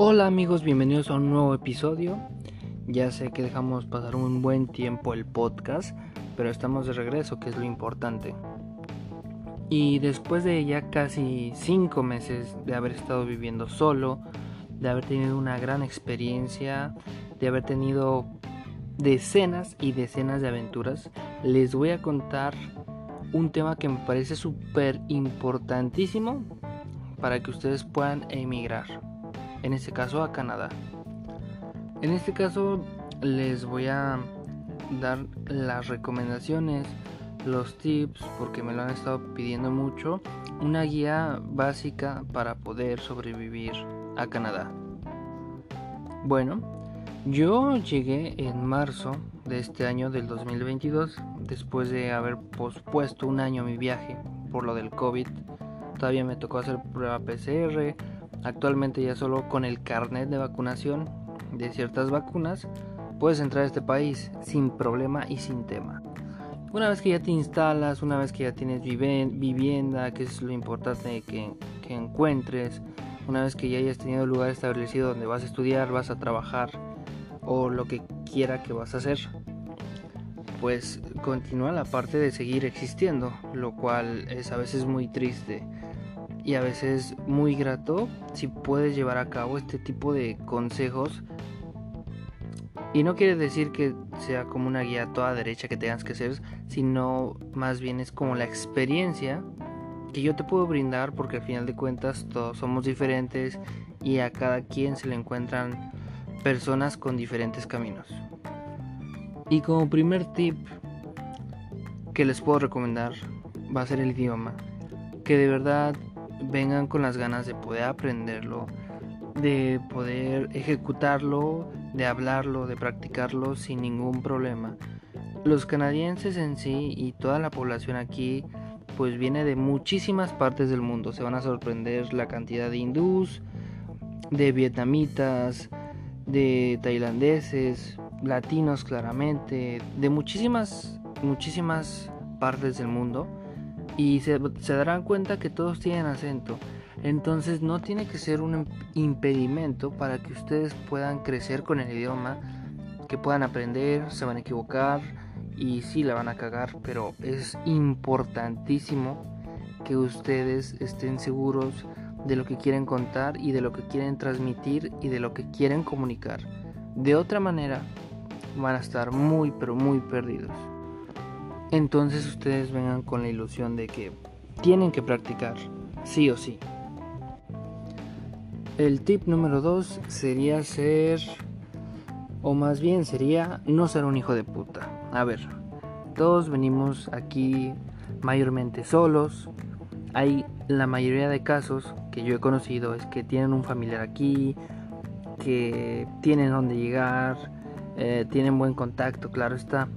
Hola amigos, bienvenidos a un nuevo episodio. Ya sé que dejamos pasar un buen tiempo el podcast, pero estamos de regreso, que es lo importante. Y después de ya casi 5 meses de haber estado viviendo solo, de haber tenido una gran experiencia, de haber tenido decenas y decenas de aventuras, les voy a contar un tema que me parece súper importantísimo para que ustedes puedan emigrar en este caso a Canadá. En este caso les voy a dar las recomendaciones, los tips, porque me lo han estado pidiendo mucho, una guía básica para poder sobrevivir a Canadá. Bueno, yo llegué en marzo de este año del 2022, después de haber pospuesto un año mi viaje por lo del COVID. Todavía me tocó hacer prueba PCR, Actualmente ya solo con el carnet de vacunación de ciertas vacunas puedes entrar a este país sin problema y sin tema. Una vez que ya te instalas, una vez que ya tienes vivienda, que es lo importante que, encuentres, una vez que ya hayas tenido lugar establecido donde vas a estudiar, vas a trabajar o lo que quiera que vas a hacer, pues continúa la parte de seguir existiendo, lo cual es a veces muy triste y a veces muy grato si puedes llevar a cabo este tipo de consejos. Y no quiere decir que sea como una guía toda derecha que tengas que hacer, sino más bien es como la experiencia que yo te puedo brindar porque al final de cuentas todos somos diferentes y a cada quien se le encuentran personas con diferentes caminos. Y como primer tip que les puedo recomendar va a ser el idioma. Que de verdad vengan con las ganas de poder aprenderlo, de poder ejecutarlo, de hablarlo, de practicarlo sin ningún problema. Los canadienses en sí y toda la población aquí pues viene de muchísimas partes del mundo. Se van a sorprender la cantidad de hindús, de vietnamitas, de tailandeses, latinos claramente, de muchísimas, muchísimas partes del mundo y se, darán cuenta que todos tienen acento. Entonces no tiene que ser un impedimento para que ustedes puedan crecer con el idioma, que puedan aprender, se van a equivocar y sí la van a cagar, pero es importantísimo que ustedes estén seguros de lo que quieren contar y de lo que quieren transmitir y de lo que quieren comunicar. De otra manera van a estar muy pero muy perdidos entonces ustedes vengan con la ilusión de que tienen que practicar, sí o sí. El tip número 2 sería ser, o más bien sería no ser un hijo de puta. A ver, todos venimos aquí mayormente solos. Hay la mayoría de casos que yo he conocido es que tienen un familiar aquí, que tienen donde llegar, eh, tienen buen contacto, claro está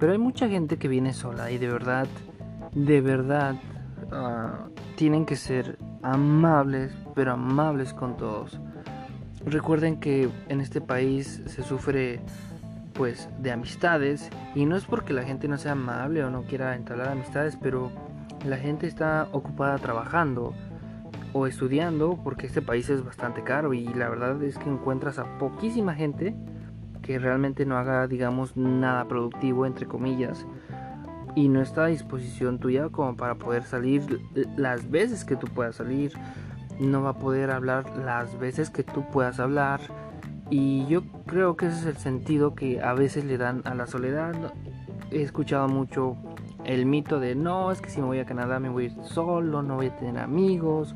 pero hay mucha gente que viene sola y de verdad, de verdad, ah, tienen que ser amables, pero amables con todos. Recuerden que en este país se sufre pues de amistades y no es porque la gente no sea amable o no quiera entablar amistades, pero la gente está ocupada trabajando o estudiando porque este país es bastante caro y la verdad es que encuentras a poquísima gente que realmente no haga, digamos, nada productivo, entre comillas, y no está a disposición tuya como para poder salir las veces que tú puedas salir, no va a poder hablar las veces que tú puedas hablar, y yo creo que ese es el sentido que a veces le dan a la soledad. He escuchado mucho el mito de no, es que si me voy a Canadá me voy a ir solo, no voy a tener amigos.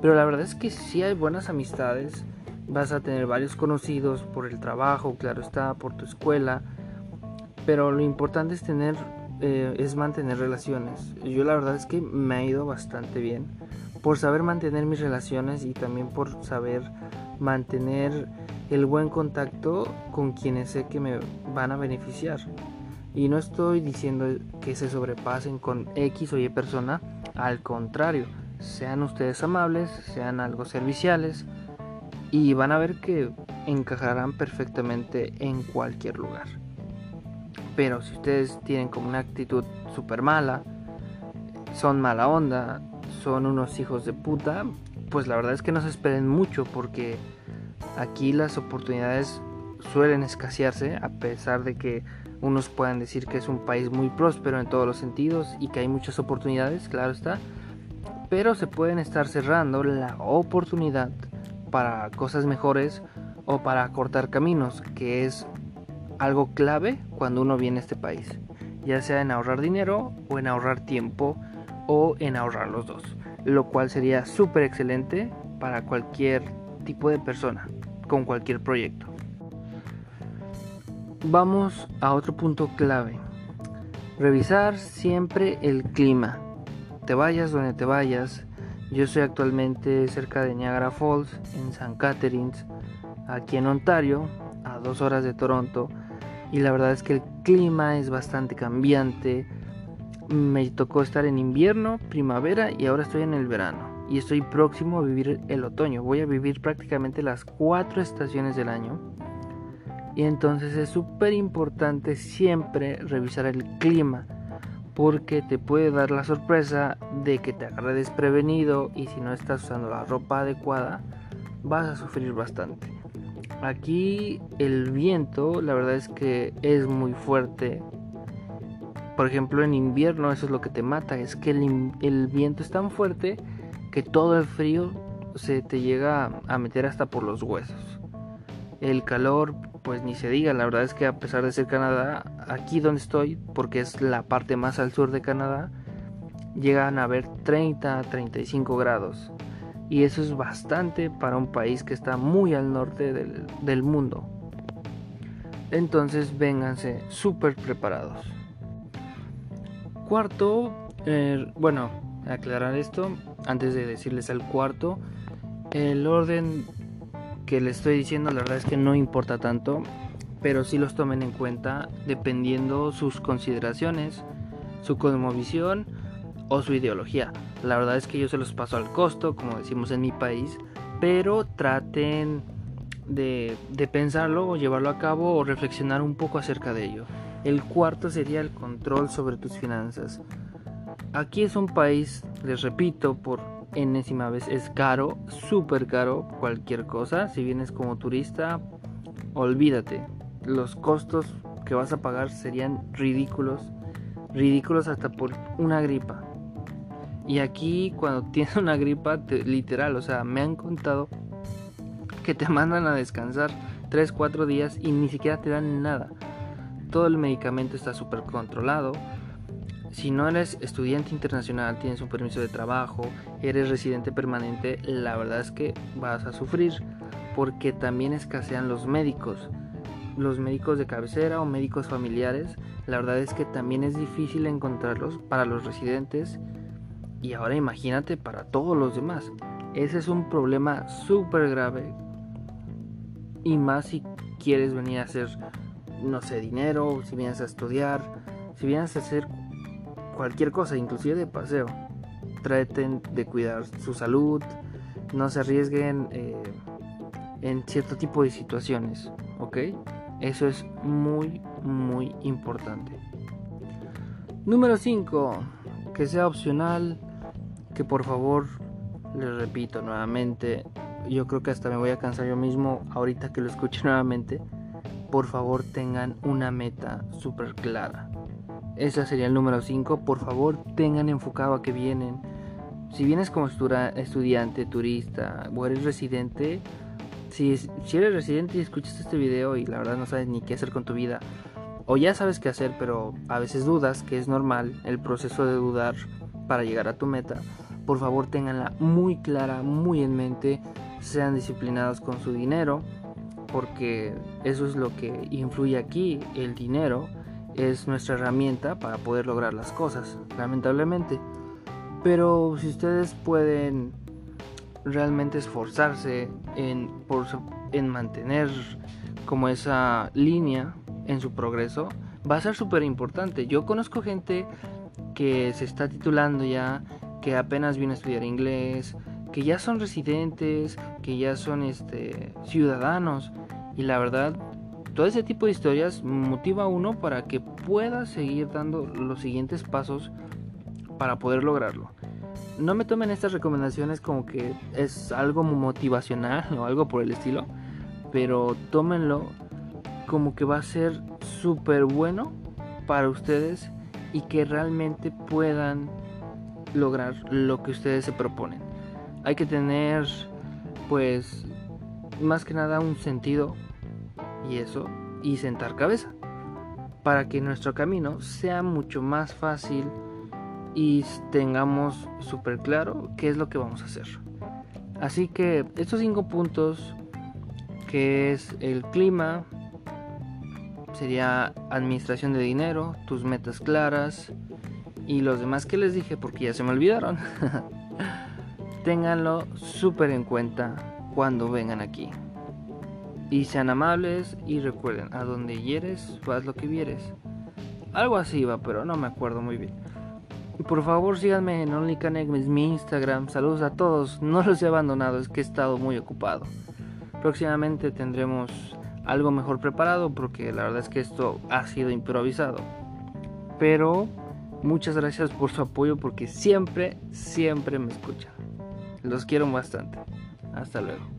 Pero la verdad es que sí hay buenas amistades vas a tener varios conocidos por el trabajo, claro está, por tu escuela, pero lo importante es tener, eh, es mantener relaciones. Yo la verdad es que me ha ido bastante bien por saber mantener mis relaciones y también por saber mantener el buen contacto con quienes sé que me van a beneficiar. Y no estoy diciendo que se sobrepasen con X o Y persona, al contrario, sean ustedes amables, sean algo serviciales, y van a ver que encajarán perfectamente en cualquier lugar. Pero si ustedes tienen como una actitud súper mala, son mala onda, son unos hijos de puta, pues la verdad es que no se esperen mucho porque Aquí las oportunidades suelen escasearse a pesar de que unos puedan decir que es un país muy próspero en todos los sentidos y que hay muchas oportunidades, claro está, pero se pueden estar cerrando la oportunidad para cosas mejores o para cortar caminos, que es algo clave cuando uno viene a este país, ya sea en ahorrar dinero o en ahorrar tiempo o en ahorrar los dos, lo cual sería súper excelente para cualquier tipo de persona, con cualquier proyecto. Vamos a otro punto clave. Revisar siempre el clima. Te vayas donde te vayas. Yo estoy actualmente cerca de Niagara Falls, en St. Catharines, aquí en Ontario, a dos horas de Toronto. Y la verdad es que el clima es bastante cambiante. Me tocó estar en invierno, primavera y ahora estoy en el verano. Y estoy próximo a vivir el otoño. Voy a vivir prácticamente las cuatro estaciones del año y entonces es súper importante siempre revisar el clima porque te puede dar la sorpresa de que te agarre desprevenido y si no estás usando la ropa adecuada vas a sufrir bastante. Aquí el viento la verdad es que es muy fuerte. Por ejemplo en invierno eso es lo que te mata, es que el, el viento es tan fuerte que todo el frío se te llega a meter hasta por los huesos. El calor pues ni se diga, la verdad es que a pesar de ser Canadá, aquí donde estoy, porque es la parte más al sur de Canadá, llegan a haber 30 35 grados. Y eso es bastante para un país que está muy al norte del, mundo. Entonces vénganse súper preparados. Cuarto, bueno, aclarar esto, antes de decirles el cuarto, el orden que les estoy diciendo la verdad es que no importa tanto, pero sí los tomen en cuenta dependiendo sus consideraciones, su cosmovisión o su ideología. La verdad es que yo se los paso al costo, como decimos en mi país, pero traten de, de pensarlo o llevarlo a cabo o reflexionar un poco acerca de ello. El cuarto sería el control sobre tus finanzas. Aquí es un país, les repito, por enésima vez es caro, súper caro cualquier cosa. Si vienes como turista, olvídate. Los costos que vas a pagar serían ridículos, ridículos hasta por una gripa. Y aquí cuando tienes una gripa, literal, o sea, me han contado que te mandan a descansar 3, 4 días y ni siquiera te dan nada. Todo el medicamento está súper controlado si no eres estudiante internacional, tienes un permiso de trabajo, eres residente permanente, la verdad es que vas a sufrir porque también escasean los médicos. Los médicos de cabecera o médicos familiares, la verdad es que también es difícil encontrarlos para los residentes y ahora imagínate para todos los demás. Ese es un problema súper grave y más si quieres venir a hacer, no sé, dinero, si vienes a estudiar, si vienes a hacer cualquier cosa, inclusive de paseo. Traten de cuidar su salud, no se arriesguen eh, en cierto tipo de situaciones, ¿ok? Eso es muy, muy importante. Número 5. Que sea opcional, que por favor, les repito nuevamente, yo creo que hasta me voy a cansar yo mismo ahorita que lo escuche nuevamente, por favor tengan una meta súper clara. Ese sería el número 5. Por favor, tengan enfocado a que vienen. Si vienes como estudiante, turista o eres residente, si, si eres residente y escuchas este video y la verdad no sabes ni qué hacer con tu vida, o ya sabes qué hacer, pero a veces dudas, que es normal el proceso de dudar para llegar a tu meta, por favor tenganla muy clara, muy en mente, sean disciplinados con su dinero, porque eso es lo que influye aquí, el dinero es nuestra herramienta para poder lograr las cosas, lamentablemente. Pero si ustedes pueden realmente esforzarse en, en mantener como esa línea en su progreso, va a ser súper importante. Yo conozco gente que se está titulando ya, que apenas viene a estudiar inglés, que ya son residentes, que ya son este, ciudadanos. Y la verdad, todo ese tipo de historias motiva a uno para que pueda seguir dando los siguientes pasos para poder lograrlo. No me tomen estas recomendaciones como que es algo motivacional o algo por el estilo. pero tómenlo como que va a ser súper bueno para ustedes y que realmente puedan lograr lo que ustedes se proponen. Hay que tener pues más que nada un sentido y eso y sentar cabeza para que nuestro camino sea mucho más fácil y tengamos súper claro qué es lo que vamos a hacer. Así que estos cinco puntos que es el clima, sería administración de dinero, tus metas claras y los demás que les dije porque ya se me olvidaron. Ténganlo súper en cuenta cuando vengan aquí. Y sean amables y recuerden, a donde hieres, vas lo que vieres. Algo así va, pero no me acuerdo muy bien. Por favor síganme en OnlyCanex, mi Instagram. Saludos a todos. No los he abandonado, es que he estado muy ocupado. Próximamente tendremos algo mejor preparado porque la verdad es que esto ha sido improvisado. Pero muchas gracias por su apoyo porque siempre, siempre me escuchan. Los quiero bastante. Hasta luego.